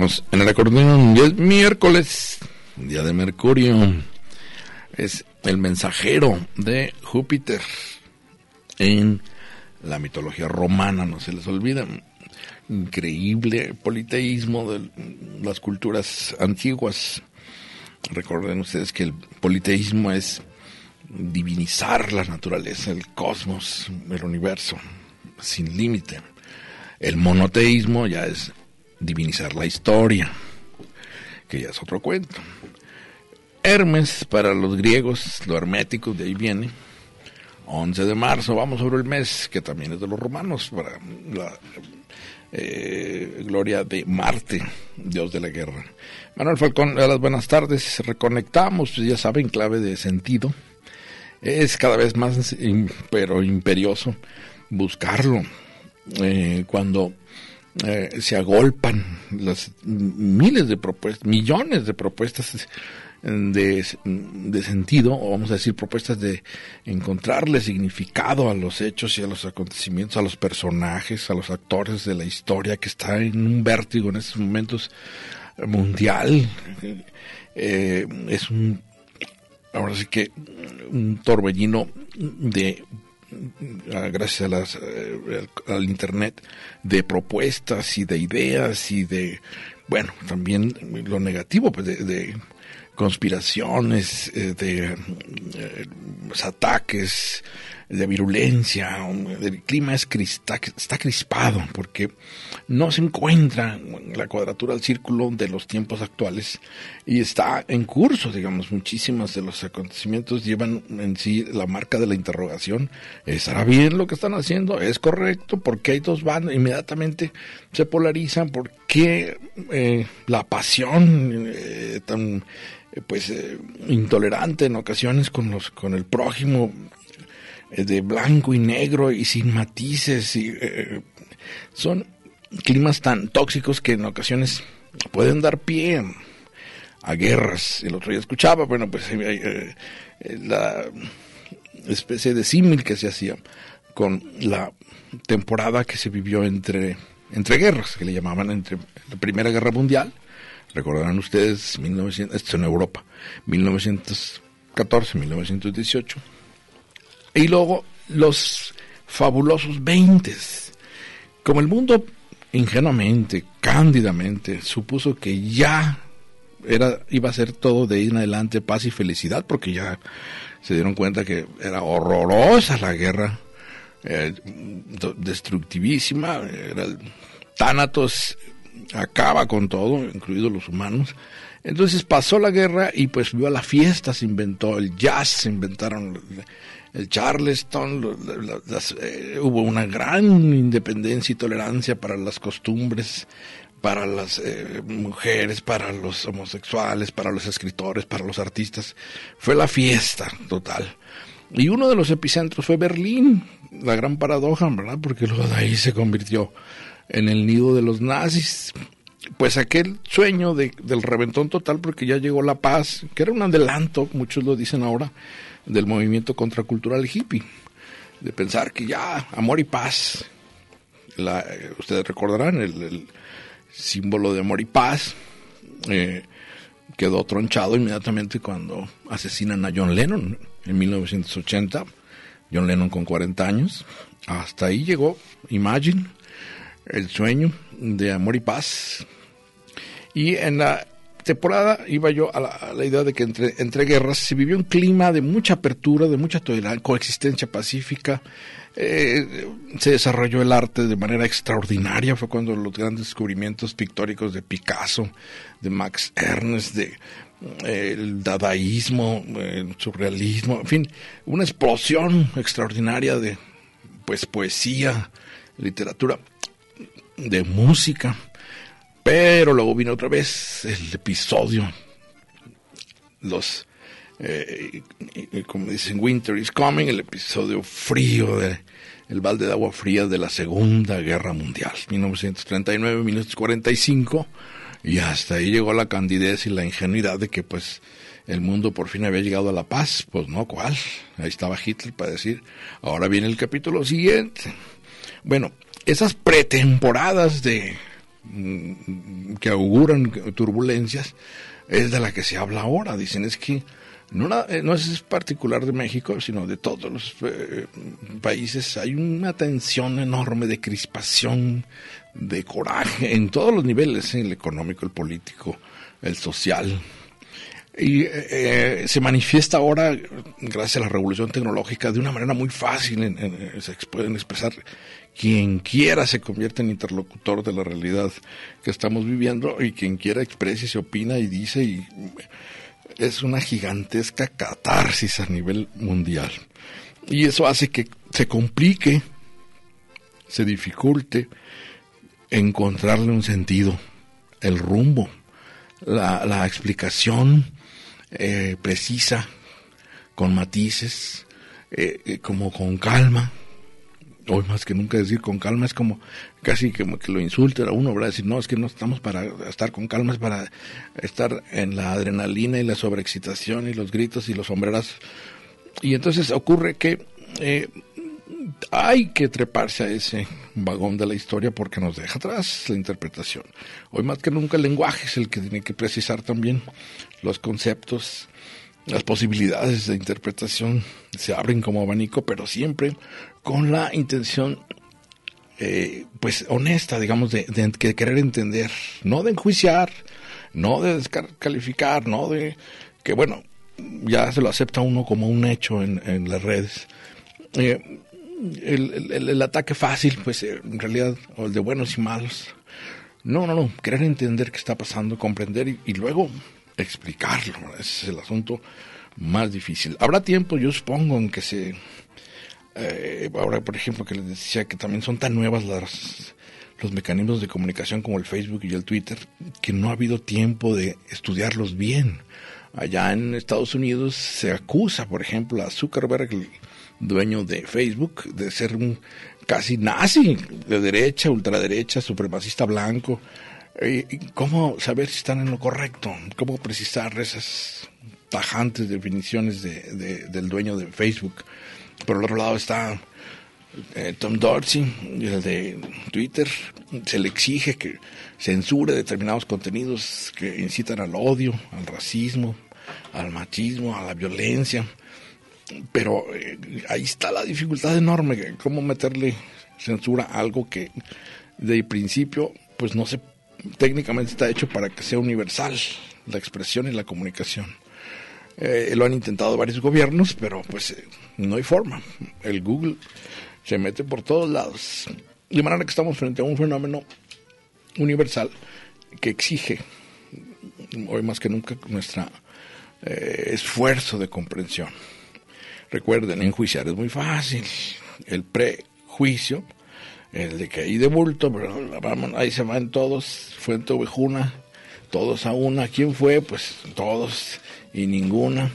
En el acordeón. Es miércoles, día de Mercurio. Es el mensajero de Júpiter en la mitología romana, no se les olvida. Increíble politeísmo de las culturas antiguas. Recuerden ustedes que el politeísmo es divinizar la naturaleza, el cosmos, el universo, sin límite. El monoteísmo ya es divinizar la historia, que ya es otro cuento. Hermes, para los griegos, lo hermético, de ahí viene. 11 de marzo, vamos sobre el mes, que también es de los romanos, para la eh, gloria de Marte, dios de la guerra. Manuel Falcón, a las buenas tardes, reconectamos, pues ya saben, clave de sentido. Es cada vez más, pero imperioso, buscarlo. Eh, cuando eh, se agolpan las miles de propuestas, millones de propuestas de, de, sentido, o vamos a decir propuestas de encontrarle significado a los hechos y a los acontecimientos, a los personajes, a los actores de la historia que está en un vértigo en estos momentos mundial. Eh, es un, ahora sí que un torbellino de gracias a las, eh, al internet de propuestas y de ideas y de bueno también lo negativo pues de, conspiraciones eh, de eh, ataques de virulencia, el clima es está, está crispado porque no se encuentra la cuadratura del círculo de los tiempos actuales y está en curso, digamos, muchísimos de los acontecimientos llevan en sí la marca de la interrogación, ¿estará bien lo que están haciendo? ¿Es correcto? ¿Por qué hay dos bandos? Inmediatamente se polarizan, ¿por qué eh, la pasión eh, tan pues eh, intolerante en ocasiones con los con el prójimo eh, de blanco y negro y sin matices. Y, eh, son climas tan tóxicos que en ocasiones pueden dar pie a guerras. El otro día escuchaba, bueno, pues eh, la especie de símil que se hacía con la temporada que se vivió entre, entre guerras, que le llamaban entre la Primera Guerra Mundial, recordarán ustedes, 1900, esto en Europa, 1914, 1918, y luego los fabulosos veintes. Como el mundo ingenuamente, cándidamente, supuso que ya era, iba a ser todo de ahí en adelante paz y felicidad, porque ya se dieron cuenta que era horrorosa la guerra, eh, destructivísima, era el Tánatos acaba con todo, incluidos los humanos. Entonces pasó la guerra y pues vio la fiesta, se inventó el jazz, se inventaron el Charleston, eh, hubo una gran independencia y tolerancia para las costumbres, para las eh, mujeres, para los homosexuales, para los escritores, para los artistas. Fue la fiesta total. Y uno de los epicentros fue Berlín, la gran paradoja, ¿verdad? Porque luego de ahí se convirtió en el nido de los nazis. Pues aquel sueño de, del reventón total, porque ya llegó la paz, que era un adelanto, muchos lo dicen ahora, del movimiento contracultural hippie, de pensar que ya, amor y paz, la, ustedes recordarán el, símbolo de amor y paz, eh, quedó tronchado inmediatamente cuando asesinan a John Lennon en 1980, John Lennon con 40 años, hasta ahí llegó Imagine, el sueño de amor y paz, y en la temporada iba yo a la, idea de que entre, guerras se vivió un clima de mucha apertura, de mucha coexistencia pacífica. Eh, se desarrolló el arte de manera extraordinaria. Fue cuando los grandes descubrimientos pictóricos de Picasso, de Max Ernst, de eh, el dadaísmo, el surrealismo, en fin, una explosión extraordinaria de pues poesía, literatura, de música pero luego vino otra vez el episodio, los, eh, como dicen, Winter is Coming, el episodio frío de el balde de agua fría de la Segunda Guerra Mundial, 1939-1945, y hasta ahí llegó la candidez y la ingenuidad de que pues el mundo por fin había llegado a la paz, pues no, ¿cuál? Ahí estaba Hitler para decir, ahora viene el capítulo siguiente. Bueno, esas pretemporadas de que auguran turbulencias es de la que se habla ahora. Dicen es que no, eh, no es particular de México, sino de todos los eh, países. Hay una tensión enorme de crispación, de coraje en todos los niveles, el económico, el político, el social. Y eh, se manifiesta ahora, gracias a la revolución tecnológica, de una manera muy fácil. se pueden expresar quien quiera se convierte en interlocutor de la realidad que estamos viviendo y quien quiera expresa y se opina y dice y es una gigantesca catarsis a nivel mundial. Y eso hace que se complique, se dificulte encontrarle un sentido, el rumbo, la, explicación eh, precisa, con matices, eh, eh, como con calma, hoy más que nunca decir con calma es como casi como que lo insulten a uno, ¿verdad? Decir, no, es que no estamos para estar con calma, es para estar en la adrenalina y la sobreexcitación y los gritos y los sombreras. Y entonces ocurre que eh, hay que treparse a ese vagón de la historia porque nos deja atrás la interpretación. Hoy más que nunca el lenguaje es el que tiene que precisar también los conceptos, las posibilidades de interpretación se abren como abanico, pero siempre con la intención, eh, pues honesta, digamos, de, querer entender, no de enjuiciar, no de descalificar, no de que, bueno, ya se lo acepta uno como un hecho en, las redes. Eh, el, ataque fácil, pues eh, en realidad, o el de buenos y malos. No, no, no, querer entender qué está pasando, comprender y, luego explicarlo. Ese es el asunto más difícil. Habrá tiempo, yo supongo, que se eh, ahora, por ejemplo, que les decía que también son tan nuevas las, los mecanismos de comunicación como el Facebook y el Twitter, que no ha habido tiempo de estudiarlos bien. Allá en Estados Unidos se acusa, por ejemplo, a Zuckerberg, el dueño de Facebook, de ser un casi nazi, de derecha, ultraderecha, supremacista blanco. Eh, ¿Cómo saber si están en lo correcto? ¿Cómo precisar esas tajantes definiciones de, del dueño de Facebook? Por el otro lado está eh, Tom Dorsey, el de Twitter. Se le exige que censure determinados contenidos que incitan al odio, al racismo, al machismo, a la violencia. Pero eh, ahí está la dificultad enorme, cómo meterle censura a algo que de principio pues no se técnicamente está hecho para que sea universal la expresión y la comunicación. Eh, lo han intentado varios gobiernos, pero pues eh, no hay forma. El Google se mete por todos lados. De manera que estamos frente a un fenómeno universal que exige, hoy más que nunca, nuestro eh, esfuerzo de comprensión. Recuerden, enjuiciar es muy fácil. El prejuicio, el de que hay de bulto, pero ahí se van todos, Fuente Ovejuna, todos a una. ¿Quién fue? Pues todos y ninguna.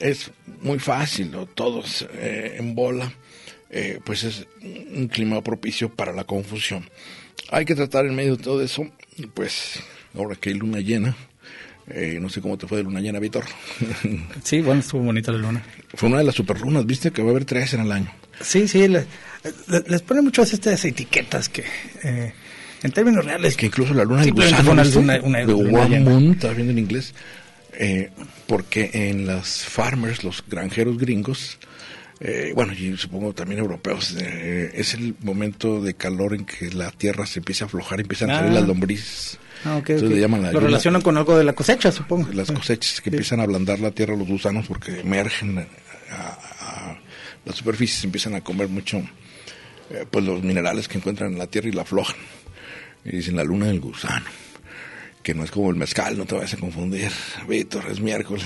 Es muy fácil, todos eh, en bola, eh, pues es un clima propicio para la confusión. Hay que tratar en medio de todo eso, pues ahora que hay luna llena, eh, no sé cómo te fue de luna llena, Víctor. Sí, bueno, estuvo bonita la luna. Fue una de las superlunas, viste que va a haber tres en el año. Sí, sí, les ponen muchas estas etiquetas que en términos reales. Que incluso la luna del gusano, una, una, una, de One Moon, estaba viendo en inglés, eh, porque en las farmers, los granjeros gringos, eh, bueno, y supongo también europeos, eh, es el momento de calor en que la tierra se empieza a aflojar, empiezan a salir las ah. lombrices. Ah, Entonces le llaman la Lo relacionan con algo de la cosecha, supongo. las cosechas que Sí. empiezan a ablandar la tierra los gusanos porque emergen a, a la superficie, se empiezan a comer mucho eh, pues los minerales que encuentran en la tierra y la aflojan. Y dicen la luna del gusano, que no es como el mezcal, no te vayas a confundir. Víctor, es miércoles,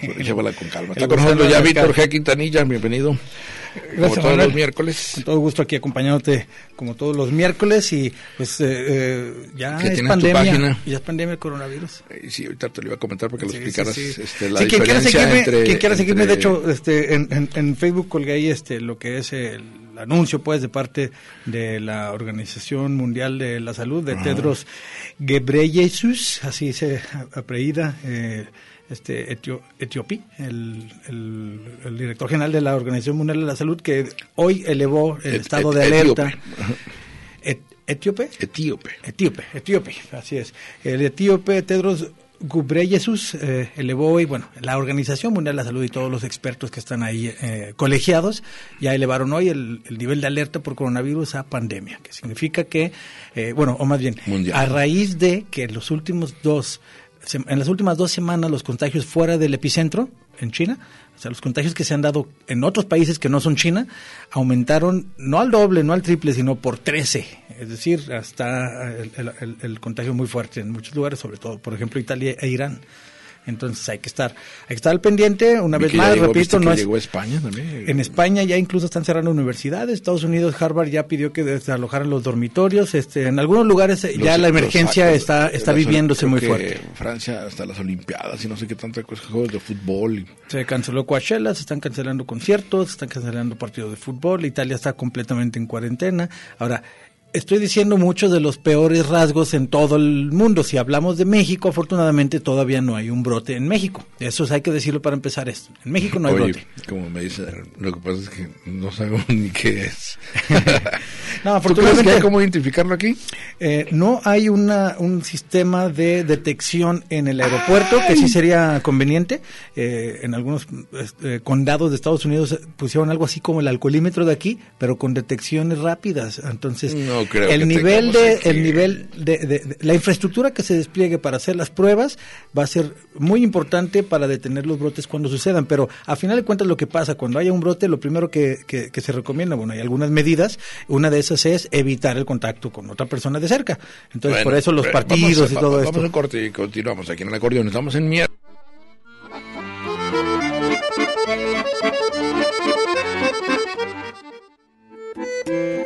llévala con calma. Está con nosotros ya. Víctor G. Quintanilla, bienvenido. como Gracias, todos Manuel. los miércoles. Con todo gusto aquí acompañándote como todos los miércoles y pues eh, eh, ya ¿Qué es pandemia. página? Ya es pandemia el coronavirus. Eh, Sí, ahorita te lo iba a comentar porque lo Sí, sí, explicaras sí. Este, la Sí, quien quiera diferencia seguirme, entre... quien quiera seguirme, entre- de hecho, este, en, en- en Facebook colgué ahí este, lo que es el anuncio, pues, de parte de la Organización Mundial de la Salud, de Tedros Ghebreyesus, así se apellida, eh, este, Etio- Etiopi, el, el- el director general de la Organización Mundial de la Salud, que hoy elevó el Et- estado et- de alerta. etíope. Et- ¿Etíope? Etíope. Etíope, etíope, así es. El etíope Tedros Ghebreyesus eh, elevó hoy, bueno, la Organización Mundial de la Salud y todos los expertos que están ahí eh, colegiados ya elevaron hoy el, el nivel de alerta por coronavirus a pandemia, que significa que, eh, bueno, o más bien, Mundial. a raíz de que los últimos dos, en las últimas dos semanas los contagios fuera del epicentro, en China, o sea, los contagios que se han dado en otros países que no son China, aumentaron no al doble, no al triple, sino por 13. Es decir, hasta el, el- contagio muy fuerte en muchos lugares, sobre todo, por ejemplo, Italia e Irán. Entonces hay que estar, hay que estar al pendiente, una vez más, llegó, repito, no es, llegó a España también. en España ya incluso están cerrando universidades. Estados Unidos, Harvard ya pidió que desalojaran los dormitorios. Este, en algunos lugares eh, ya la emergencia está, está las- viviéndose muy fuerte. Francia hasta las Olimpiadas y no sé qué tanta cosa, juegos de fútbol. y- Se canceló Coachella, se están cancelando conciertos, se están cancelando partidos de fútbol. Italia está completamente en cuarentena. Ahora, estoy diciendo muchos de los peores rasgos en todo el mundo. Si hablamos de México, afortunadamente todavía no hay un brote en México. Eso hay que decirlo para empezar esto. En México no hay Oye, brote. como me dice, lo que pasa es que no sabemos ni qué es. No, ¿Tú afortunadamente hay cómo identificarlo aquí? Eh, no hay una, un sistema de detección en el aeropuerto que sí sería conveniente. Eh, en algunos este, condados de Estados Unidos pusieron algo así como el alcoholímetro de aquí, pero con detecciones rápidas. Entonces, No creo el que nivel de, aquí- el nivel de, de- de- la infraestructura que se despliegue para hacer las pruebas va a ser muy importante para detener los brotes cuando sucedan. Pero a final de cuentas, lo que pasa cuando haya un brote, lo primero que, que- que se recomienda, bueno, hay algunas medidas. Una de esas es evitar el contacto con otra persona de cerca. Entonces, Bueno, por eso los partidos vamos a- y todo vamos esto. a un corte y continuamos aquí en el acordeón. Estamos en mierda.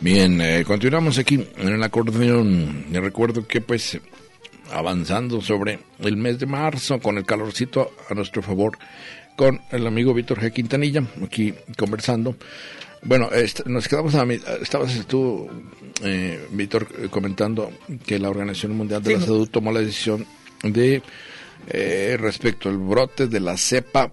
Bien, eh, continuamos aquí en el acordeón. Le recuerdo que pues avanzando sobre el mes de marzo con el calorcito a nuestro favor con el amigo Víctor G. Quintanilla, aquí conversando. Bueno, nos quedamos a mi- estabas tú, eh, Víctor, comentando que la Organización Mundial de Sí, la Salud tomó la decisión de eh, respecto al brote de la cepa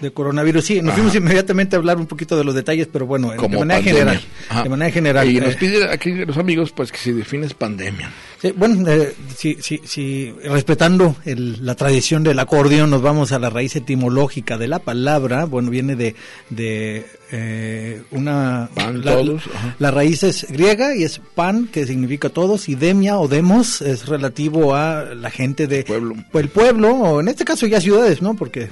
de coronavirus. Sí, nos Ajá. fuimos inmediatamente a hablar un poquito de los detalles, pero bueno, de manera pandemia. general. Ajá. De manera general. Y eh, nos pide aquí los amigos pues que si defines pandemia. Sí, bueno, eh, si respetando el- la tradición del acordeón, nos vamos a la raíz etimológica de la palabra. Bueno, viene de, de eh, una. Pan, la, todos, ajá. la raíz es griega y es pan, que significa todos, y demia o demos es relativo a la gente de. Pueblo. El pueblo, o en este caso ya ciudades, ¿no? Porque.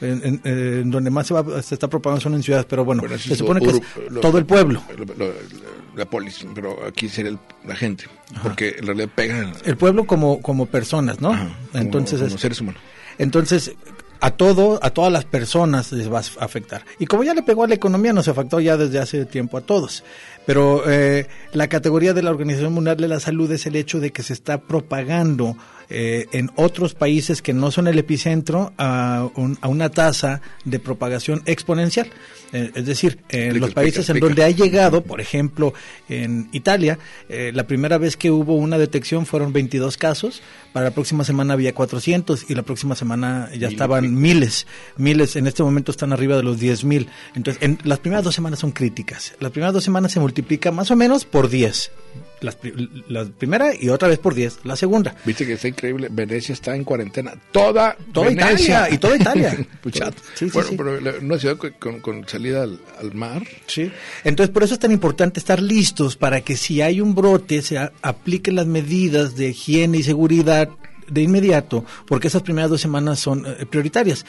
En, en- en donde más se, va, se está propagando son en ciudades, pero bueno, se supone que es ur- lo- todo el pueblo. lo- lo- la polis, pero aquí sería el- la gente, porque en realidad pegan El pueblo como, como personas, ¿no? Ajá, Entonces como es- seres humanos. Entonces, a todo, a todas las personas les va a afectar. Y como ya le pegó a la economía, nos afectó ya desde hace tiempo a todos. Pero eh, la categoría de la Organización Mundial de la Salud es el hecho de que se está propagando eh, en otros países que no son el epicentro a, a una tasa de propagación exponencial. Eh, es decir, en los países en donde ha llegado, por ejemplo, en Italia, eh, la primera vez que hubo una detección fueron 22 casos, para la próxima semana había 400 y la próxima semana ya estaban miles, miles, en este momento están arriba de los 10 mil. Entonces, en, las primeras dos semanas son críticas. Las primeras dos semanas se multiplica más o menos por 10 la, primera y otra vez por 10 la segunda. Viste que está increíble, Venecia está en cuarentena, toda, toda Italia y toda Italia. bueno, pero una ciudad con, salida al, mar. Sí, entonces por eso es tan importante estar listos para que si hay un brote se apliquen las medidas de higiene y seguridad de inmediato, porque esas primeras dos semanas son eh, prioritarias.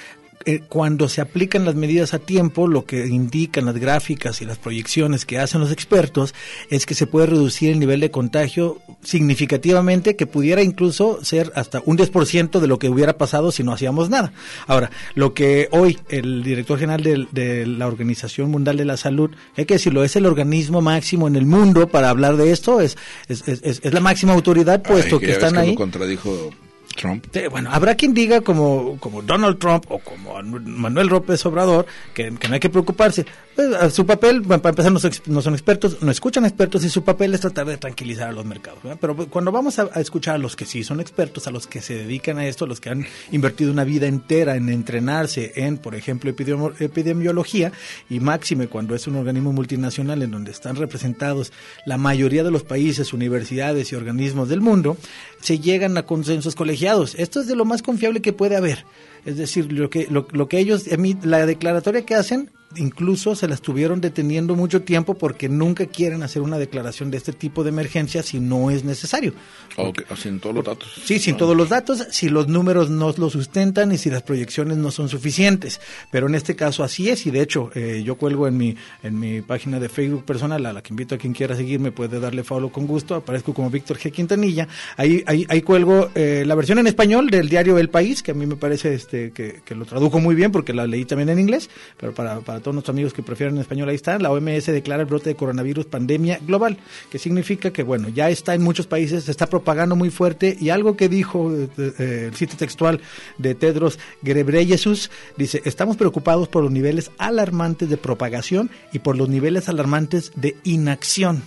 Eh, cuando se aplican las medidas a tiempo, lo que indican las gráficas y las proyecciones que hacen los expertos es que se puede reducir el nivel de contagio significativamente, que pudiera incluso ser hasta un 10% de lo que hubiera pasado si no hacíamos nada. Ahora, lo que hoy el director general de, la Organización Mundial de la Salud, hay que decirlo, es el organismo máximo en el mundo para hablar de esto, es, es, es, es la máxima autoridad, puesto que están ahí. contradijo Trump. bueno, habrá quien diga como, como Donald Trump o como Manuel López Obrador que, no hay que preocuparse. Pues, su papel, para empezar, no, son expertos, no escuchan expertos y su papel es tratar de tranquilizar a los mercados. Pero cuando vamos a, escuchar a los que sí son expertos, a los que se dedican a esto, a los que han invertido una vida entera en entrenarse en, por ejemplo, epidemiología, y máxime cuando es un organismo multinacional en donde están representados la mayoría de los países, universidades y organismos del mundo, se llegan a consensos colegiados. Esto es de lo más confiable que puede haber. Es decir, lo que, lo, lo que ellos, la declaratoria que hacen incluso se la estuvieron deteniendo mucho tiempo porque nunca quieren hacer una declaración de este tipo de emergencia si no es necesario. Okay, sin todos los datos. Sí, sin todos los datos, si los números no lo sustentan y si las proyecciones no son suficientes. Pero en este caso así es y de hecho eh, yo cuelgo en mi en mi página de Facebook personal a la que invito a quien quiera seguirme puede darle follow con gusto. Aparezco como Víctor G. Quintanilla. Ahí ahí, ahí cuelgo eh, la versión en español del diario El País que a mí me parece este que, lo tradujo muy bien porque la leí también en inglés, pero para, para todos nuestros amigos que prefieren en español, ahí está, la OMS declara el brote de coronavirus pandemia global, que significa que, bueno, ya está en muchos países, se está propagando muy fuerte y algo que dijo eh, eh, el sitio textual de Tedros Ghebreyesus, dice, estamos preocupados por los niveles alarmantes de propagación y por los niveles alarmantes de inacción.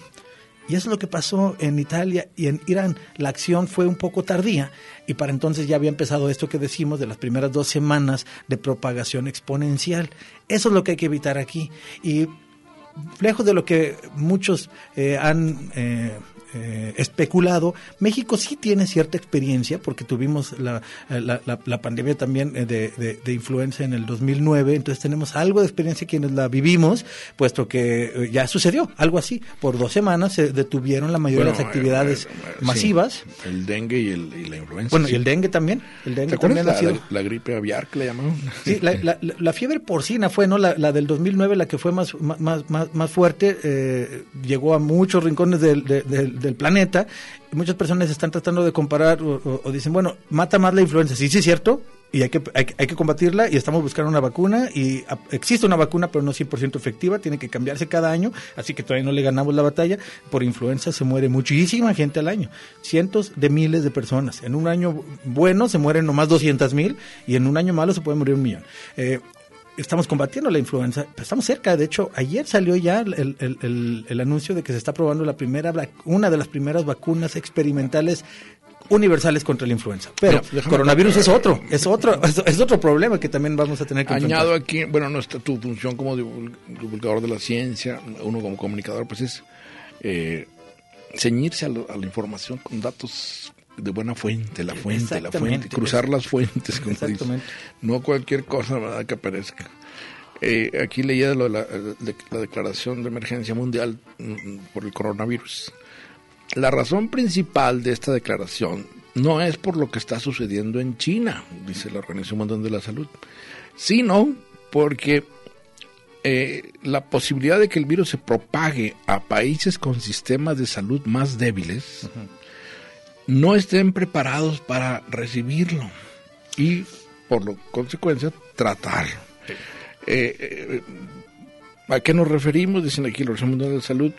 Y eso es lo que pasó en Italia y en Irán. La acción fue un poco tardía y para entonces ya había empezado esto que decimos de las primeras dos semanas de propagación exponencial. Eso es lo que hay que evitar aquí. Y lejos de lo que muchos eh, han eh, eh, especulado. México sí tiene cierta experiencia porque tuvimos la, la, la, pandemia también eh, de, de, influenza en el 2009, entonces tenemos algo de experiencia quienes la vivimos, puesto que eh, ya sucedió algo así. Por dos semanas se detuvieron la mayoría de las actividades masivas. el dengue y, el, la influenza. Bueno, y el dengue también. El dengue también la, la, gripe aviar que le llamaron? Sí, la, fiebre porcina fue, ¿no? La, del 2009, la que fue más, más, más, más fuerte, llegó a muchos rincones del, del del planeta. muchas personas están tratando de comparar o, dicen, bueno, mata más la influenza. Sí, sí es cierto, y hay que, hay, que combatirla y estamos buscando una vacuna y existe una vacuna pero no 100% efectiva, tiene que cambiarse cada año, así que todavía no le ganamos la batalla. Por influenza se muere muchísima gente al año, cientos de miles de personas. En un año bueno se mueren nomás 200 mil y en un año malo se puede morir un millón. Eh, estamos combatiendo la influenza, estamos cerca. De hecho, ayer salió ya el, el, el, anuncio de que se está probando la primera, una de las primeras vacunas experimentales universales contra la influenza. Pero coronavirus es otro, es otro, es, otro problema que también vamos a tener que Añado aquí, bueno, nuestra tu función como divulgador de la ciencia, uno como comunicador, pues es eh, ceñirse a, a, la información con datos de buena fuente, la fuente, la fuente, cruzar las fuentes, como No cualquier cosa ¿verdad? que aparezca. Eh, aquí leía lo de la, la, declaración de emergencia mundial mm, por el coronavirus. La razón principal de esta declaración no es por lo que está sucediendo en China, dice la Organización Mundial de la Salud, sino porque eh, la posibilidad de que el virus se propague a países con sistemas de salud más débiles no estén preparados para recibirlo. Y por lo consecuencia, tratarlo. Eh, eh, ¿A qué nos referimos? Dicen aquí la Organización Mundial de Salud,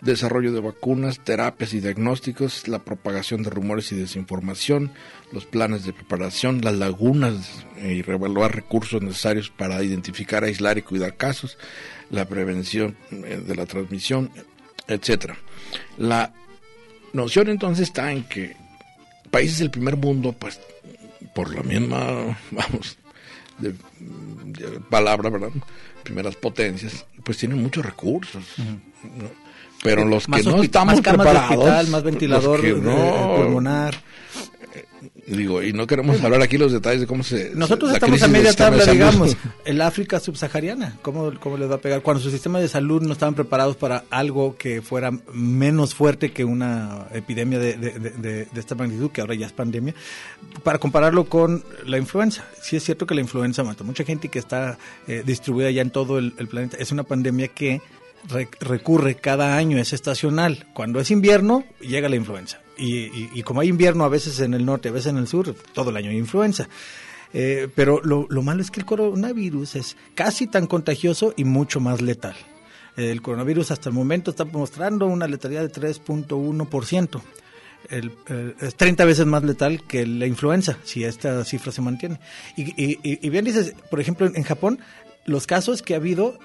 desarrollo de vacunas, terapias y diagnósticos, la propagación de rumores y desinformación, los planes de preparación, las lagunas eh, y reevaluar recursos necesarios para identificar, aislar y cuidar casos, la prevención de la transmisión, etcétera. La noción entonces está en que países del primer mundo, pues por la misma, vamos, de, de palabra, ¿verdad? Primeras potencias, pues tienen muchos recursos. ¿no? Pero los Más que no estamos más preparados, hospital, más ventilador los que eh, no, pulmonar. Digo, y no queremos hablar aquí los detalles de cómo se Nosotros estamos a media tabla, digamos. El África subsahariana, ¿cómo, ¿cómo les va a pegar? Cuando su sistema de salud no estaban preparados para algo que fuera menos fuerte que una epidemia de, de- de- de- de esta magnitud, que ahora ya es pandemia, para compararlo con la influenza. Sí es cierto que la influenza mata mucha gente y que está eh, distribuida ya en todo el, el planeta. Es una pandemia que re- recurre cada año, es estacional. Cuando es invierno, llega la influenza. Y, y- y como hay invierno a veces en el norte, a veces en el sur, todo el año hay influenza. Eh, pero lo, lo malo es que el coronavirus es casi tan contagioso y mucho más letal. El coronavirus hasta el momento está mostrando una letalidad de 3.1%. El, eh, es 30 veces más letal que la influenza, si esta cifra se mantiene. Y- y bien dices, por ejemplo, en Japón, los casos que ha habido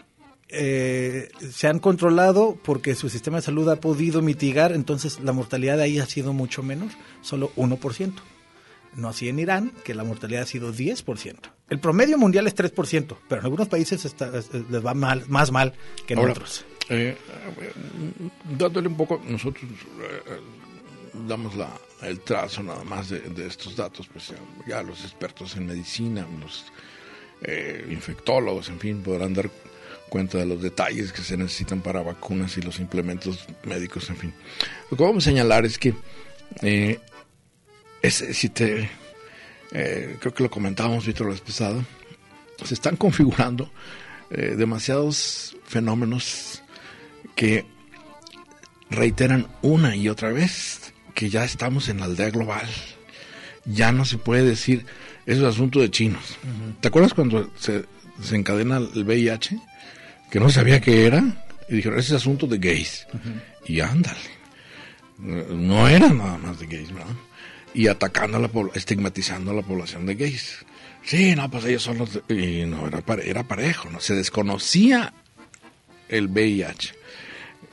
eh, se han controlado porque su sistema de salud ha podido mitigar, entonces la mortalidad de ahí ha sido mucho menos, solo 1%. No así en Irán, que la mortalidad ha sido 10%. El promedio mundial es 3%, pero en algunos países está- es- es- les va mal, más mal que en Ahora, otros. eh, dándole un poco, nosotros eh, damos la, el trazo nada más de, de estos datos, pues ya, ya los expertos en medicina, los eh, infectólogos, en fin, podrán dar cuenta de los detalles que se necesitan para vacunas y los implementos médicos, en fin. Lo que vamos a señalar es que eh, es, si te, eh, creo que lo comentábamos, Víctor, la vez pasada, se están configurando eh, demasiados fenómenos que reiteran una y otra vez que ya estamos en la aldea global. Ya no se puede decir, eso es asunto de chinos. ¿Te acuerdas cuando se, se encadena el VIH? Que no sabía qué era. Y dijeron, ese es asunto de gays. Y ándale. No era nada más de gays, ¿verdad? Y atacando a la población, estigmatizando a la población de gays. Sí, no, pues ellos son los... y no, era, era parejo, ¿no? Se desconocía el VIH.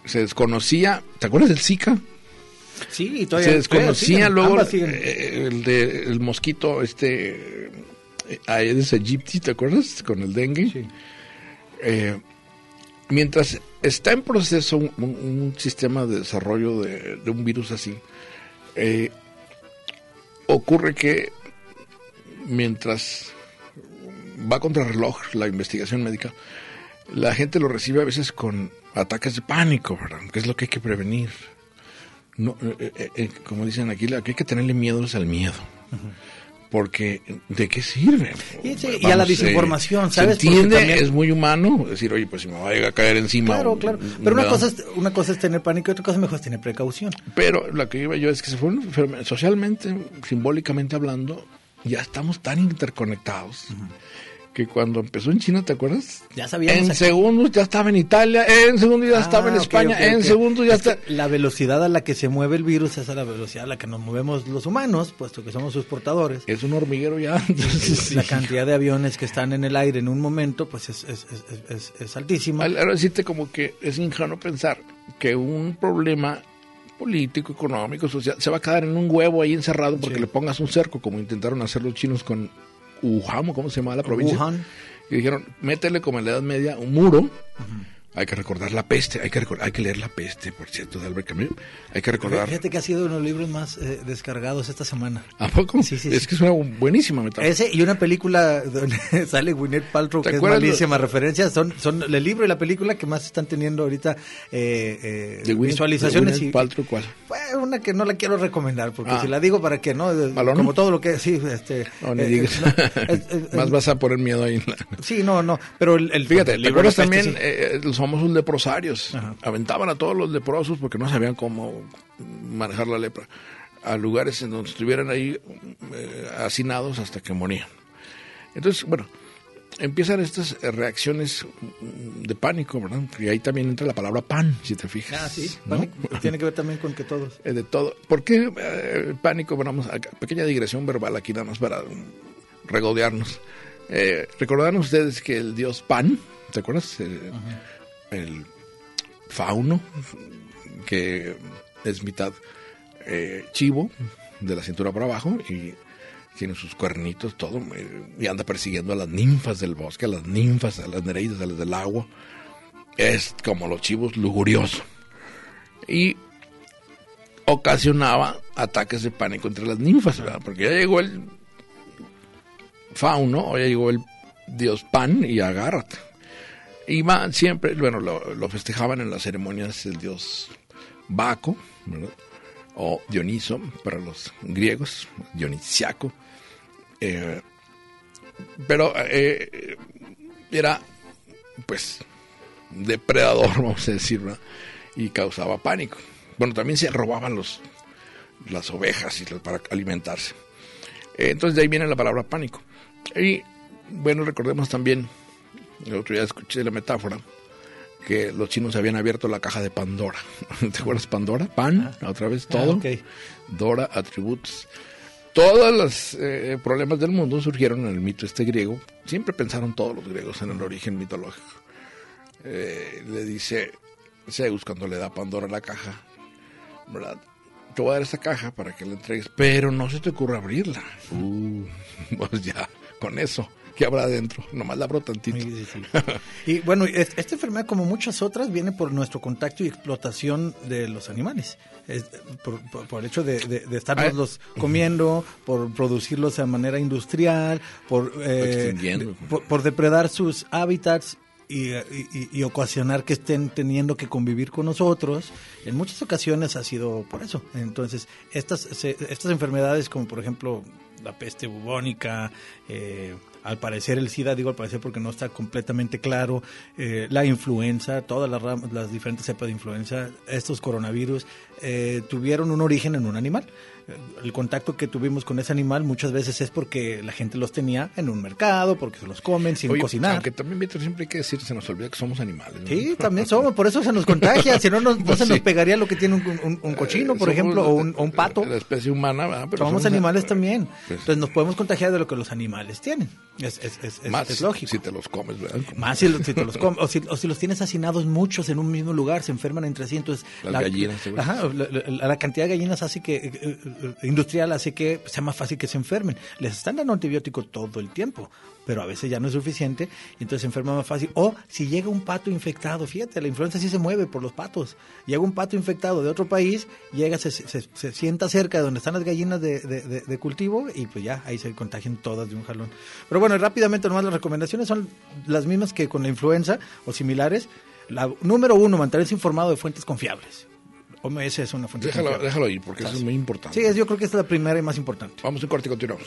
Se desconocía... ¿Te acuerdas del Zika? Sí, y se todavía desconocía siguen, luego eh, el de el mosquito este eh, Aedes aegypti, ¿te acuerdas? Con el dengue. Sí. Eh, mientras está en proceso un, sistema de desarrollo de, un virus así, eh, ocurre que mientras va contra reloj la investigación médica, la gente lo recibe a veces con ataques de pánico, ¿verdad? Que es lo que hay que prevenir. No, eh, eh, como dicen aquí, lo que hay que tenerle miedo es al miedo. Porque, ¿de qué sirve? Y sí, y a la desinformación, ¿sabes? Se entiende, también- es muy humano decir, oye, pues si me va a llegar a caer encima. Claro, o- claro. Pero una cosa, es, una cosa es tener pánico y otra cosa mejor es tener precaución. Pero lo que iba yo es que se fueron socialmente, simbólicamente hablando, ya estamos tan interconectados que cuando empezó en China, ¿te acuerdas? Ya sabíamos En aquí. segundos ya estaba en Italia, en segundos ya estaba en Ah, España, en segundos ya Es está. La velocidad a la que se mueve el virus es a la velocidad a la que nos movemos los humanos, puesto que somos sus portadores. Es un hormiguero ya. entonces, La sí. cantidad de aviones que están en el aire en un momento, pues es, es, es, es- es altísima. Al al decirte como que es ingenuo pensar que un problema político, económico, social, se va a quedar en un huevo ahí encerrado porque Sí. le pongas un cerco, como intentaron hacer los chinos con Wuhan, ¿o ¿cómo se llamaba la provincia? Wuhan. Y dijeron, métele como en la Edad Media un muro. Hay que recordar la peste, hay que, hay que leer la peste, por cierto, de Albert Camus. Hay que recordar. Fíjate que ha sido uno de los libros más eh, descargados esta semana. ¿A poco? Sí, sí, es sí. que es una buenísima metáfora. Ese y una película donde sale Gwyneth Paltrow, ¿Te que es malísima referencia. Son, son el libro y la película que más están teniendo ahorita eh, eh, De visualizaciones. de Gwyneth y, Paltrow, ¿cuál? Pues, una que no la quiero recomendar, porque Ah. si la digo para que no, eh, ¿Malona? como todo lo que sí, este, No, ni eh, digas. no, es- Más vas a poner miedo ahí. en la- sí, no, no, pero el, el- Fíjate, el ¿te libro acuerdas la peste, también sí. Los famosos leprosarios? Ajá. Aventaban a todos los leprosos porque no sabían cómo manejar la lepra a lugares en donde estuvieran ahí eh, hacinados hasta que morían. Entonces, bueno, empiezan estas eh, reacciones mm, de pánico, ¿verdad? Y ahí también entra la palabra pan, si te fijas. Ah, sí, ¿no? Tiene que ver también con que todos. Eh, de todo. ¿Por qué eh, pánico? Bueno, vamos a pequeña digresión verbal aquí nada más para mm, regodearnos. Eh, ¿Recordarán ustedes que el dios Pan, ¿te acuerdas? Eh, El fauno, que es mitad eh, chivo, de la cintura para abajo, y tiene sus cuernitos, todo, y anda persiguiendo a las ninfas del bosque, a las ninfas, a las nereidas, a las del agua. Es como los chivos lujurioso. Y ocasionaba ataques de pánico entre las ninfas. Porque ya llegó el fauno, o ya llegó el dios Pan y agárrate. Va siempre, bueno, lo, festejaban en las ceremonias el dios Baco, ¿verdad? o Dioniso para los griegos, Dionisiaco. Eh, pero eh, era, pues, depredador, vamos a decir, ¿verdad? y causaba pánico. Bueno, también se robaban los, las ovejas para alimentarse. Eh, entonces de ahí viene la palabra pánico. Y bueno, recordemos también, el otro día escuché la metáfora, que los chinos habían abierto la caja de Pandora. ¿Te acuerdas Pandora? Pan, otra vez todo. Ah. Dora, atributos. Todos los eh, problemas del mundo surgieron en el mito este griego. Siempre pensaron todos los griegos en el origen mitológico. Eh, le dice Zeus cuando le da a Pandora la caja, ¿verdad? Te voy a dar esta caja para que la entregues, pero no se te ocurra abrirla. Uh, pues ya, con eso, ¿qué habrá adentro? Nomás la abro tantito. Muy difícil. Y bueno, es- esta enfermedad, como muchas otras, viene por nuestro contacto y explotación de los animales. Es por, por- por el hecho de, de, de estarnos Ah. los comiendo, por producirlos de manera industrial, por, eh, por, por depredar sus hábitats. Y, y- y ocasionar que estén teniendo que convivir con nosotros, en muchas ocasiones ha sido por eso. Entonces, estas, se- estas enfermedades como por ejemplo la peste bubónica, eh, al parecer el SIDA, digo al parecer porque no está completamente claro, eh, la influenza, todas las, ram- las diferentes cepas de influenza, estos coronavirus, eh, tuvieron un origen en un animal. Eh, El contacto que tuvimos con ese animal muchas veces es porque la gente los tenía en un mercado, porque se los comen sin Oye, cocinar. Aunque también, Víctor, siempre hay que decir, se nos olvida que somos animales. ¿no? Sí, también somos, por eso se nos contagia, si no, nos- no Pues se nos pegaría lo que tiene un, un- un cochino, Eh, por somos ejemplo, o un, o un pato. La especie humana, ¿verdad? Pero somos animales también. pues, Entonces nos podemos contagiar de lo que los animales tienen. Es, es, es, más es lógico. si te los comes, ¿verdad? Como Más si, si te los comes, o si, o si los tienes hacinados muchos en un mismo lugar, se enferman entre sí, entonces... Las gallinas, seguro. Ajá, la, la- la cantidad de gallinas hace que, eh, eh, industrial hace que sea más fácil que se enfermen. Les están dando antibiótico todo el tiempo, pero a veces ya no es suficiente, y entonces se enferman más fácil. O si llega un pato infectado, fíjate, la influenza sí se mueve por los patos. Llega un pato infectado de otro país, llega, se, se- se sienta cerca de donde están las gallinas de, de- de- de cultivo, y pues ya, ahí se contagian todas de un jalón. Pero bueno, rápidamente nomás las recomendaciones son las mismas que con la influenza o similares. La número uno, mantenerse informado de fuentes confiables. OMS es una fuente Déjalo, confiable. déjalo ahí, porque eso es muy importante. Sí, es- yo creo que esta es la primera y más importante. Vamos en corte y continuamos.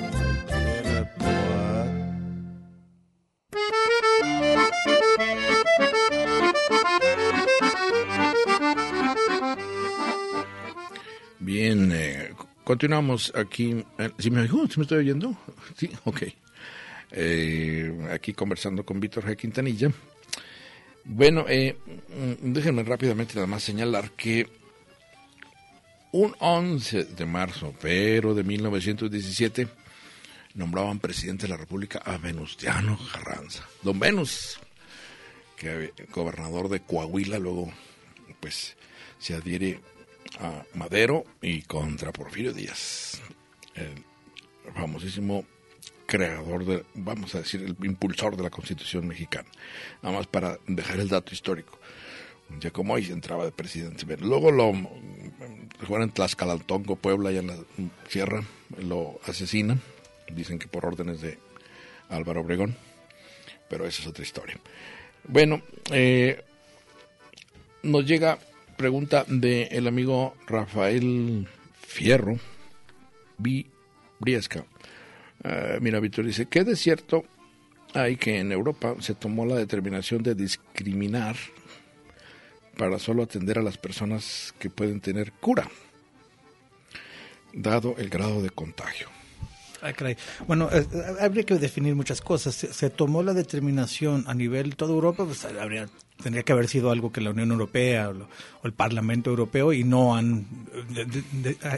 Continuamos aquí. eh, ¿Sí me oigo? ¿Sí me estoy oyendo? Sí, ok. Eh, aquí conversando con Víctor G. Quintanilla. Bueno, eh, mm, déjenme rápidamente nada más señalar que un 11 de marzo, pero de 1917, nombraban presidente de la República a Venustiano Carranza. Don Venus, que gobernador de Coahuila, luego pues se adhiere a Madero y contra Porfirio Díaz, el famosísimo creador, de, vamos a decir, el impulsor de la Constitución mexicana. Nada más para dejar el dato histórico. Día como hoy entraba de presidente. Luego lo juegan en Tlaxcalantongo, Puebla, allá en la sierra, lo asesinan. Dicen que por órdenes de Álvaro Obregón, pero esa es otra historia. Bueno, eh, nos llega pregunta del el amigo Rafael Fierro, Briesca. Uh, mira, Víctor dice, ¿qué de cierto hay que en Europa se tomó la determinación de discriminar para solo atender a las personas que pueden tener cura, dado el grado de contagio? Ah, bueno, eh, habría que definir muchas cosas. Se, se, tomó la determinación a nivel de toda Europa, pues habría tendría que haber sido algo que la Unión Europea o, el Parlamento Europeo y no han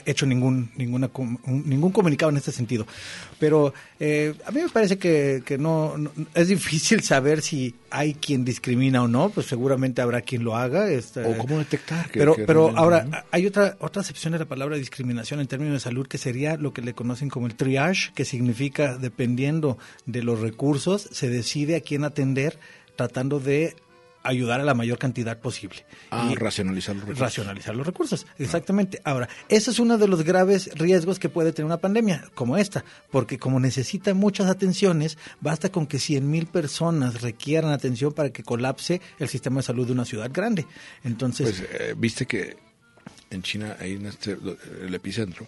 hecho ningún ninguna ningún comunicado en este sentido. Pero eh, a mí me parece que, no, es difícil saber si hay quien discrimina o no, pues seguramente habrá quien lo haga. Este, o cómo detectar. pero pero ahora hay otra otra acepción de la palabra discriminación en términos de salud que sería lo que le conocen como el triage, que significa dependiendo de los recursos se decide a quién atender tratando de ayudar a la mayor cantidad posible. Ah, y racionalizar los recursos. Racionalizar los recursos, exactamente. Ahora, ese es uno de los graves riesgos que puede tener una pandemia como esta, porque como necesita muchas atenciones, basta con que 100 mil personas requieran atención para que colapse el sistema de salud de una ciudad grande. Entonces... Pues eh, viste que en China, ahí en este, el epicentro,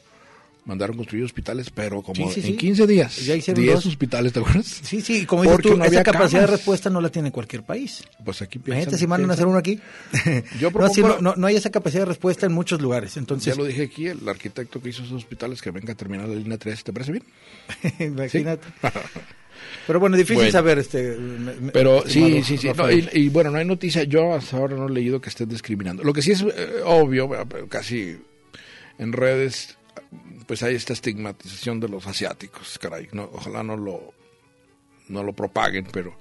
mandaron construir hospitales, pero como en 15 días. Ya hicieron 10 hospitales, ¿te acuerdas? Sí, sí, como dices tú, esa capacidad de respuesta no la tiene cualquier país. Pues aquí Imagínate si mandan a hacer uno aquí. Yo propongo, no, no, hay esa capacidad de respuesta en muchos lugares, entonces... Ya lo dije aquí, el arquitecto que hizo esos hospitales que venga a terminar la línea 3, ¿te parece bien? Imagínate. Pero bueno, difícil saber este. pero sí, sí, sí. y, bueno, no hay noticia. Yo hasta ahora no he leído que estén discriminando. Lo que sí es eh, obvio, casi en redes pues hay esta estigmatización de los asiáticos, caray, no, ojalá no lo, no lo propaguen, pero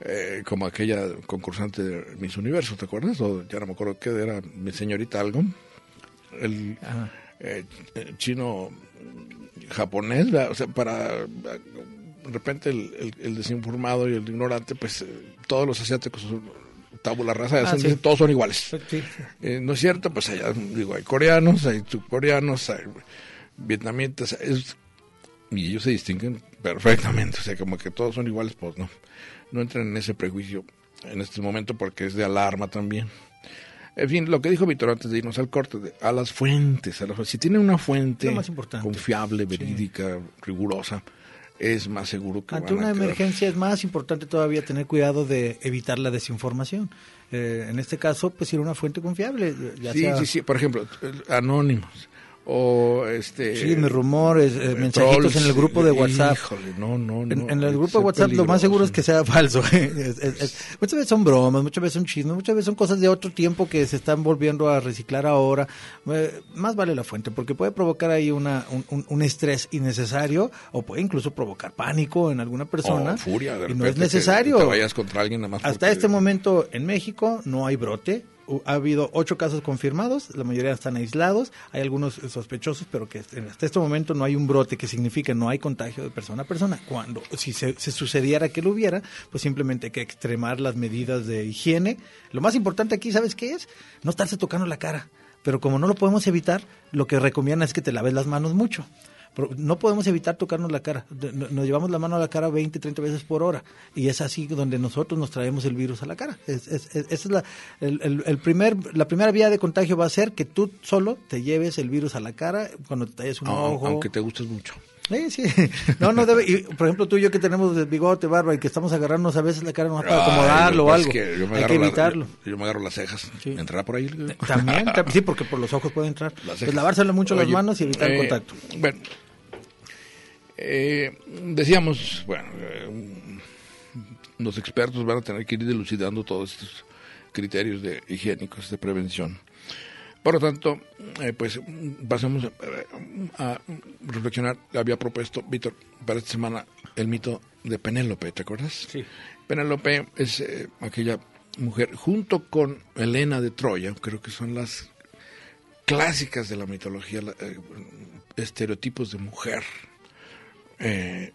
eh, como aquella concursante de Miss Universo, ¿te acuerdas? O ya no me acuerdo qué era, mi señorita algo, el eh, chino japonés, o sea, para de repente el, desinformado y el ignorante, pues eh, todos los asiáticos son tabula rasa, ah, todos son iguales. Eh, ¿No es cierto? Pues allá, digo, hay coreanos, hay subcoreanos, hay vietnamitas, y ellos se distinguen perfectamente, o sea, como que todos son iguales, pues no, no entran en ese prejuicio en este momento porque es de alarma también. En fin, lo que dijo Víctor antes de irnos al corte, a las fuentes, si tiene una fuente confiable, verídica, rigurosa, es más seguro que ante una emergencia es más importante todavía tener cuidado de evitar la desinformación. Eh, en este caso pues ir a una fuente confiable sí sí sí por ejemplo anónimos o este sí mis rumores eh, mensajitos en el grupo de WhatsApp. no no, no en, el grupo de WhatsApp lo más seguro es que sea falso muchas veces son bromas muchas veces son chismes muchas veces son cosas de otro tiempo que se están volviendo a reciclar ahora. Eh, más vale la fuente porque puede provocar ahí una un, un, estrés innecesario o puede incluso provocar pánico en alguna persona furia y no es necesario. vayas contra alguien nada más hasta este momento en México no hay brote ha habido ocho casos confirmados, la mayoría están aislados, hay algunos sospechosos, pero que hasta este momento no hay un brote que signifique no hay contagio de persona a persona. Cuando si se, sucediera que lo hubiera, pues simplemente hay que extremar las medidas de higiene. Lo más importante aquí, ¿sabes qué es? No estarse tocando la cara. Pero como no lo podemos evitar, lo que recomienda es que te laves las manos mucho no podemos evitar tocarnos la cara. Nos llevamos la mano a la cara 20, 30 veces por hora. Y es así donde nosotros nos traemos el virus a la cara. esa es la, el, primer, la primera vía de contagio va a ser que tú solo te lleves el virus a la cara cuando te talles un ojo. Aunque te gustes mucho. Sí, sí. No, no debe. Y, por ejemplo, tú y yo que tenemos bigote, barba y que estamos agarrándonos a veces la cara para acomodarlo o algo. Hay que evitarlo. yo me agarro las cejas. ¿Entrará por ahí? También, sí, porque por los ojos puede entrar. Pues lavárselo mucho las manos y evitar el eh, contacto. Bueno, eh, decíamos, bueno, eh, los expertos van a tener que ir dilucidando todos estos criterios de higiénicos de prevención. Por lo tanto, eh, pues pasemos a, reflexionar. Había propuesto Víctor para esta semana el mito de Penélope, ¿te acuerdas? Sí. Penélope es aquella mujer, junto con Helena de Troya, creo que son las clásicas de la mitología, la- eh, estereotipos de mujer, eh,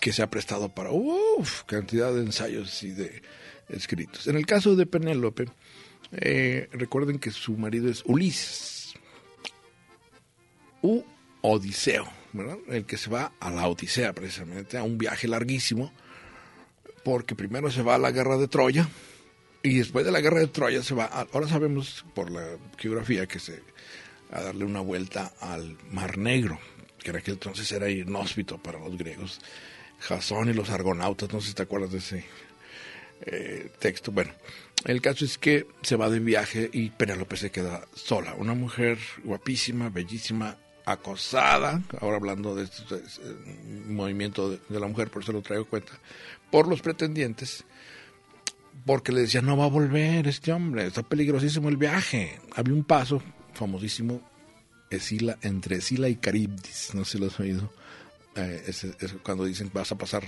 que se ha prestado para uf, cantidad de ensayos y de escritos. En el caso de Penélope, eh, recuerden que su marido es Ulises, u Odiseo. El que se va a la Odisea precisamente, a un viaje larguísimo, porque primero se va a la guerra de Troya y después de la guerra de Troya se va, ahora sabemos por la geografía que se a darle una vuelta al Mar Negro, que en aquel entonces era inhóspito para los griegos. Jasón y los argonautas, no sé si te acuerdas de ese eh, texto. Bueno, el caso es que se va de viaje y Penélope se queda sola. Una mujer guapísima, bellísima, acosada, ahora hablando de este eh, movimiento de, la mujer, por eso lo traigo cuenta, por los pretendientes, porque le decían, no va a volver este hombre, está peligrosísimo el viaje. Había un paso famosísimo Escila, entre Escila y Caribdis, no sé si lo has oído. Eh, ese- ese- cuando dicen vas a pasar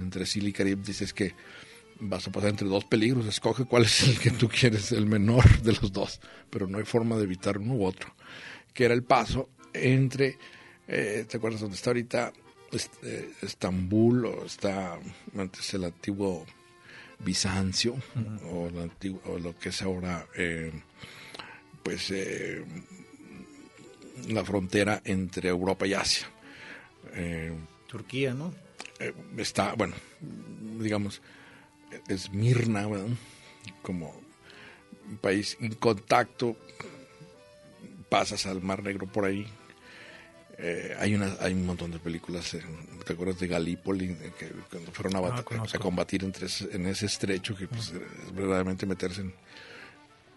entre Escila y Caribdis es que vas a pasar entre dos peligros, escoge cuál es el que tú quieres, el menor de los dos, pero no hay forma de evitar uno u otro, que era el paso entre, eh, ¿te acuerdas dónde está ahorita? Est- eh, Estambul o está antes el antiguo Bizancio o, lo que es ahora eh, pues eh, la frontera entre Europa y Asia. Eh, Turquía, ¿no? está, bueno, digamos, es Mirna, ¿verdad? como un país en contacto, pasas al Mar Negro por ahí. Eh, hay una hay un montón de películas, ¿te acuerdas de Galípoli? Que cuando fueron a, Ah, a combatir entre ese- en ese estrecho que pues, es verdaderamente meterse en,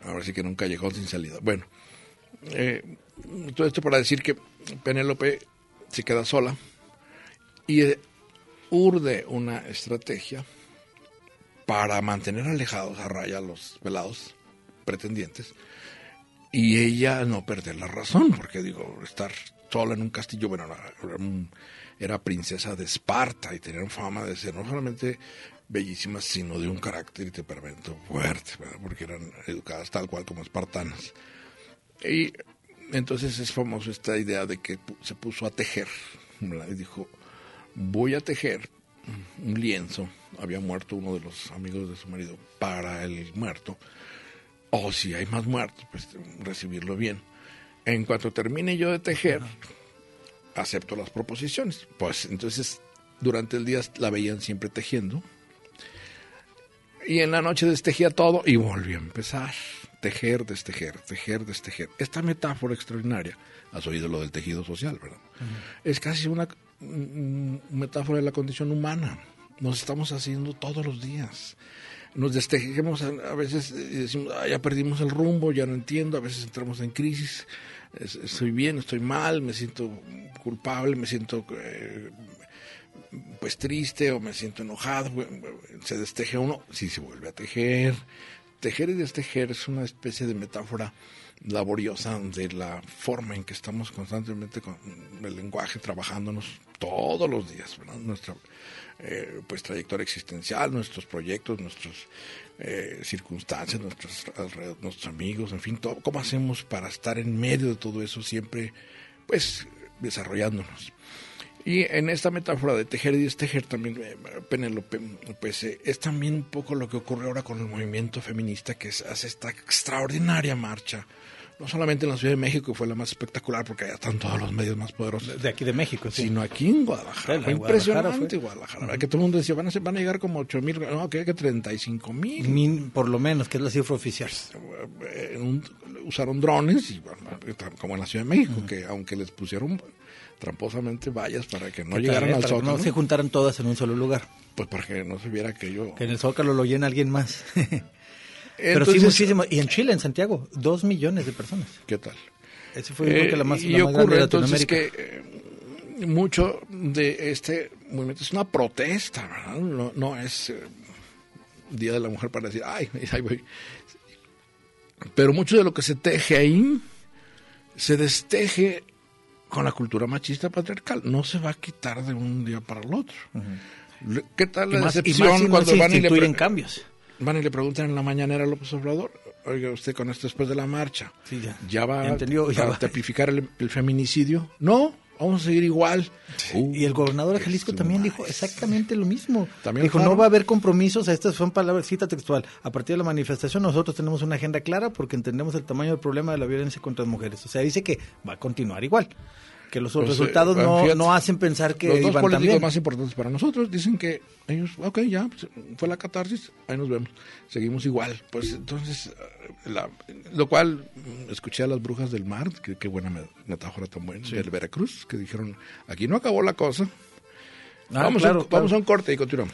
ahora sí que en un callejón sin salida. Bueno, eh, todo esto para decir que Penélope se queda sola y eh, urde una estrategia para mantener alejados a raya a los velados pretendientes y ella no perder la razón, porque digo, estar sola en un castillo, bueno, era, princesa de Esparta y tenían fama de ser no solamente bellísimas, sino de un carácter y temperamento fuerte, porque eran educadas tal cual como espartanas. Y entonces es famoso esta idea de que se puso a tejer, y dijo, voy a tejer un lienzo, había muerto uno de los amigos de su marido, para el muerto, o si hay más muertos, pues recibirlo bien. En cuanto termine yo de tejer, acepto las proposiciones. Pues entonces, durante el día la veían siempre tejiendo. Y en la noche destejía todo y volvió a empezar. Tejer, destejer, tejer, destejer. Esta metáfora extraordinaria, has oído lo del tejido social, ¿verdad? Es casi una metáfora de la condición humana. Nos estamos haciendo todos los días. Nos destejemos a, veces y decimos, "Ah, ya perdimos el rumbo, ya no entiendo, a veces entramos en crisis, es- estoy bien, estoy mal, me siento culpable, me siento eh, pues triste o me siento enojado, se desteje uno, sí se vuelve a tejer. Tejer y destejer es una especie de metáfora laboriosa de la forma en que estamos constantemente con el lenguaje trabajándonos todos los días, ¿verdad? Nuestra eh, pues trayectoria existencial, nuestros proyectos, nuestras eh, circunstancias, nuestros, nuestros amigos, en fin, todo, cómo hacemos para estar en medio de todo eso siempre, pues desarrollándonos. Y en esta metáfora de tejer y destejer también, eh, Penélope, pues eh, es también un poco lo que ocurre ahora con el movimiento feminista que hace esta extraordinaria marcha, no solamente en la Ciudad de México, que fue la más espectacular porque allá están todos los medios más poderosos, De aquí de México, sí. sino aquí en Guadalajara. Sí, Fue en Guadalajara impresionante fue. Guadalajara. Que todo el mundo decía, van a, van a llegar como 8 mil, no, que, que 35 mil. Min- por lo menos, que es la cifra oficial. En un- usaron drones, y, bueno, como en la Ciudad de México, que aunque les pusieron tramposamente vallas para que no ¿Qué tal, llegaran eh? al zócalo, no se juntaran todas en un solo lugar. pues para que no se viera aquello. Que en el Zócalo lo llena alguien más. Pero sí, muchísimo. Y en Chile, en Santiago, dos millones de personas. ¿Qué tal? Ese fue creo Eh, que la más, y la más ocurre de entonces que eh, mucho de este movimiento es una protesta, ¿verdad? No, no es eh, Día de la Mujer para decir, ay, ahí voy. Pero mucho de lo que se teje ahí se desteje con la cultura machista patriarcal. No se va a quitar de un día para el otro. ¿Qué tal Y la más, y más si no cuando van y le cambios. Van y le preguntan en la mañanera a López Obrador, oiga, usted con esto después de la marcha, Sí, ya. ¿ya va entendió, ya a va. tipificar el, el feminicidio? No, vamos a seguir igual. Uh, Y el gobernador de Jalisco su también dijo exactamente lo mismo. También dijo, no va a haber compromisos, estas son palabras, cita textual. A partir de la manifestación nosotros tenemos una agenda clara porque entendemos el tamaño del problema de la violencia contra las mujeres. O sea, dice que va a continuar igual. Que los Pues, resultados eh, no, fíjate, no hacen pensar que Los dos iban políticos también. más importantes para nosotros dicen que ellos, ok, ya, pues, fue la catarsis, ahí nos vemos, seguimos igual. Pues entonces, eh, la- lo cual, mm, escuché a las brujas del mar, que qué buena me- metáfora tan buena, del Veracruz, que dijeron, aquí no acabó la cosa. Ah, vamos, claro, a, un- claro. vamos a un corte y continuamos.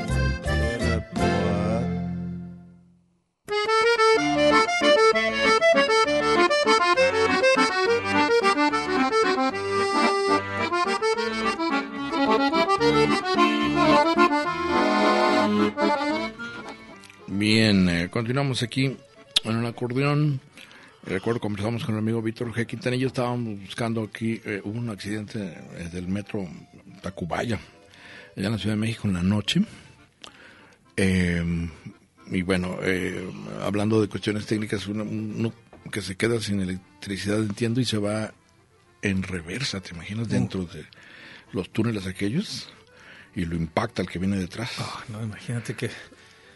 Aquí en el acordeón. Recuerdo conversamos con el amigo Víctor G. Quintanilla, estábamos buscando aquí, eh, hubo un accidente eh, del metro Tacubaya, allá en la Ciudad de México en la noche. Eh, y bueno, hablando de cuestiones técnicas, uno, uno que se queda sin electricidad, entiendo, y se va en reversa, ¿te imaginas? Dentro de los túneles aquellos, y lo impacta el que viene detrás. Ah, no, imagínate que,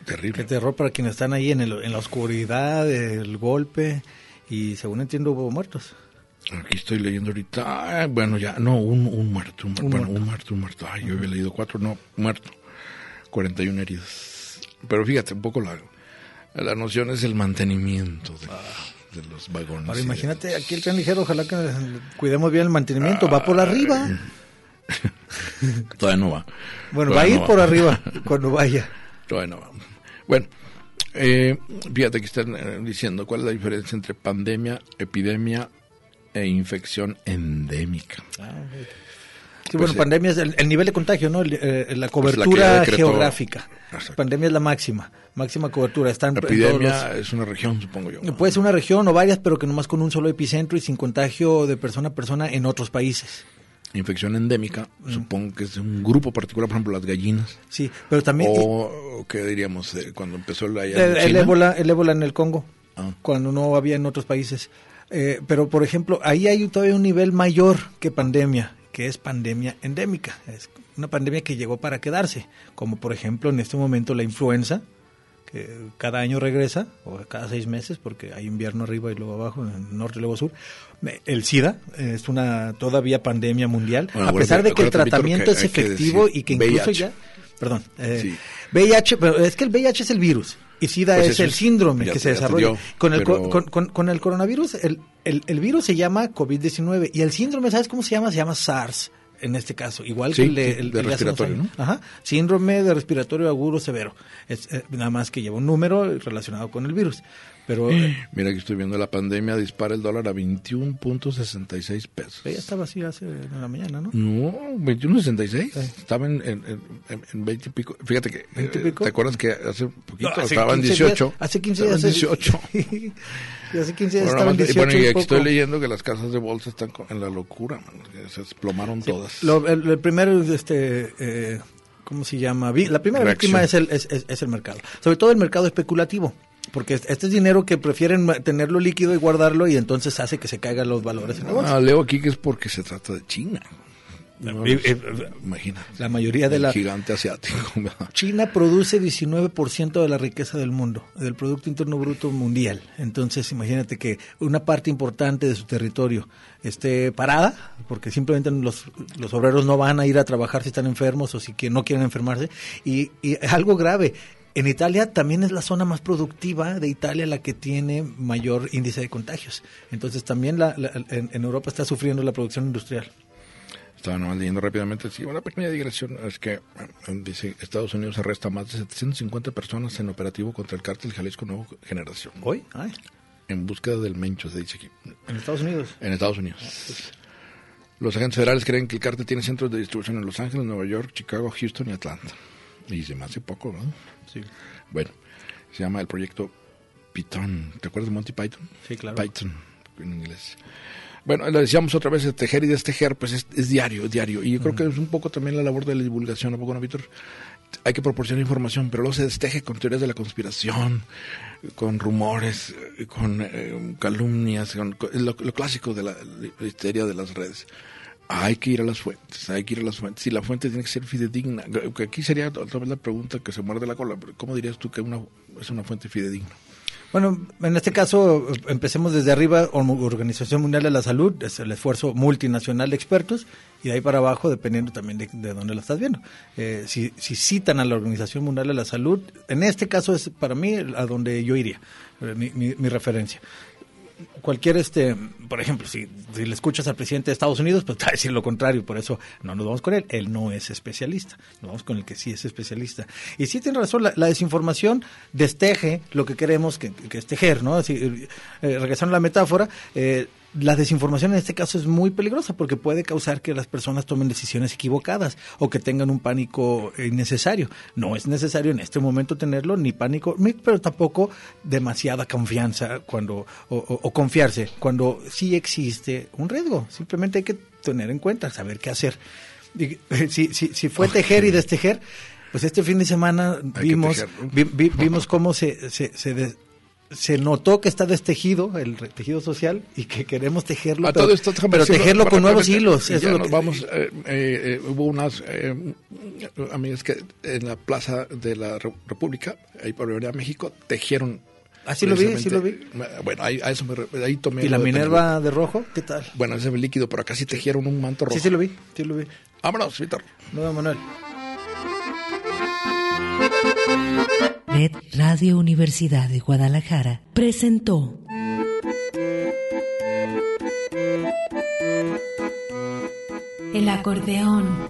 Terrible. que terror para quienes están ahí en, el- en la oscuridad, el golpe. Y según entiendo hubo muertos. Aquí estoy leyendo ahorita. ah, bueno, ya, no, un, un muerto. Un, muerto, Un bueno, muerto. un muerto, un muerto. Ay, yo había leído cuatro, no, muerto. 41 heridos. Pero fíjate, un poco la, la noción es el mantenimiento de, de los vagones. Ahora imagínate, los- aquí el tren ligero, ojalá que cuidemos bien el mantenimiento, va por arriba. Todavía no va. Bueno, va a ir no por arriba cuando vaya. Todavía no va. Bueno, eh, fíjate que están eh, diciendo cuál es la diferencia entre pandemia, epidemia e infección endémica. Sí, bueno, sí. pandemia es el, el nivel de contagio, ¿no? El, eh, la Pues la cobertura geográfica. Exacto. Pandemia es la máxima, máxima cobertura. Están La en epidemia los- es una región, supongo yo. Puede ser una región o varias, pero que nomás con un solo epicentro y sin contagio de persona a persona en otros países. Infección endémica, Mm. supongo que es un grupo particular, por ejemplo, las gallinas. Sí, pero también O, o ¿qué diríamos? eh, cuando empezó la el, el ébola, el ébola en el Congo, Ah. cuando no había en otros países. Eh, pero, por ejemplo, ahí hay todavía un nivel mayor que pandemia, que es pandemia endémica. Es una pandemia que llegó para quedarse, como por ejemplo en este momento la influenza, que cada año regresa, o cada seis meses, porque hay invierno arriba y luego abajo, en el norte y luego sur. El SIDA eh, es una todavía pandemia mundial, Bueno, a pesar de que el Víctor, tratamiento que es efectivo decir y que incluso VIH. ya... Perdón, eh, Sí. VIH, pero es que el VIH es el virus y SIDA Pues es el síndrome que se desarrolla. dio, con, el, co- pero- con, con- con el coronavirus, el, el, el virus se llama COVID-19 y el síndrome, ¿sabes cómo se llama? Se llama SARS en este caso, igual Sí, que el de, el- el respiratorio, años. Ajá, síndrome de respiratorio agudo severo. Es, eh, nada más que lleva un número relacionado con el virus. Pero eh, Mira que estoy viendo la pandemia, dispara el dólar a 21.66 pesos. ya estaba así hace en la mañana, ¿no? No, 21.66. Estaba en, en, en, en 20 y pico. Fíjate que, 20 y eh, pico. ¿te acuerdas que hace poquito No, hace estaba en 15 18? días- hace 15 Estaba días. en 18. y hace 15 días Bueno, estaba en nada más- y 18 bueno, y aquí estoy leyendo que las casas de bolsa están en la locura, man, se desplomaron todas. Lo- el, el primer, este, eh, ¿cómo se llama? La primera Reacción. víctima es el, es, es- es el mercado. Sobre todo el mercado especulativo. Porque este es dinero que prefieren tenerlo líquido y guardarlo y entonces hace que se caigan los valores. Ah, leo aquí que es porque se trata de China. No, Eh, imagina. la mayoría de El la- gigante asiático. China produce 19% de la riqueza del mundo, del Producto Interno Bruto Mundial. Entonces, imagínate que una parte importante de su territorio esté parada, porque simplemente los, los obreros no van a ir a trabajar si están enfermos o si que no quieren enfermarse. Y, y algo grave, En Italia también es la zona más productiva de Italia la que tiene mayor índice de contagios. Entonces también la, la- en, en Europa está sufriendo la producción industrial. Estaba nomás leyendo rápidamente. Sí, una pequeña digresión. Es que dice Estados Unidos arresta más de 750 personas en operativo contra el cártel Jalisco Nueva Generación. ¿Hoy? Ay, En búsqueda del Mencho, se dice aquí. en Estados Unidos. En Estados Unidos. Los agentes federales creen que el cártel tiene centros de distribución en Los Ángeles, Nueva York, Chicago, Houston y Atlanta. Y se me hace poco, ¿no? Sí. Bueno, se llama el proyecto Python. ¿Te acuerdas de Monty Python? Sí, claro. Python, en inglés. Bueno, lo decíamos otra vez, de tejer y destejer, pues es, es diario, es diario. Y yo creo que es un poco también la labor de la divulgación, ¿no, poco, no, Víctor? Hay que proporcionar información, pero luego se desteje con teorías de la conspiración, con rumores, con eh, calumnias, con, con lo, lo clásico de la, la histeria de las redes. Hay que ir a las fuentes, hay que ir a las fuentes. Y la fuente tiene que ser fidedigna. Aquí sería otra vez la pregunta que se muerde la cola. ¿Cómo dirías tú que una, es una fuente fidedigna? Bueno, en este caso, empecemos desde arriba, Organización Mundial de la Salud, es el esfuerzo multinacional de expertos, y de ahí para abajo, dependiendo también de, de dónde la estás viendo. Eh, si, si citan a la Organización Mundial de la Salud, en este caso es para mí a donde yo iría, eh, mi, mi- mi referencia. Cualquier, este, por ejemplo, si, si le escuchas al presidente de Estados Unidos, pues te va a decir lo contrario, por eso no nos vamos con él, él no es especialista, nos vamos con el que sí es especialista. Y sí tiene razón, la, desinformación desteje lo que queremos que, que es tejer, ¿no? Así, eh, regresando a la metáfora, eh, la desinformación en este caso es muy peligrosa porque puede causar que las personas tomen decisiones equivocadas o que tengan un pánico innecesario. No es necesario en este momento tenerlo, ni pánico, ni- pero tampoco demasiada confianza cuando o, o- o confiarse cuando sí existe un riesgo. Simplemente hay que tener en cuenta, saber qué hacer. Si, si, si fue tejer y destejer, pues este fin de semana vimos, vimos cómo se, se, se, se notó que está destejido, el tejido social, y que queremos tejerlo, pero, esto, pero tejerlo con nuevos hilos. eso lo nos que- vamos, eh, eh, eh, hubo unas eh, amigas que en la Plaza de la Re- República, ahí por Avenida México, tejieron. Ah, sí lo vi, sí lo precisamente- Bueno, ahí, a eso me, ahí tomé. ¿Y la de Minerva de rojo? ¿Qué tal? Bueno, ese es líquido, pero acá sí tejieron un manto rojo. Sí, sí lo vi, sí lo vi. Vámonos, Víctor. No, Manuel. Radio Universidad de Guadalajara presentó El acordeón.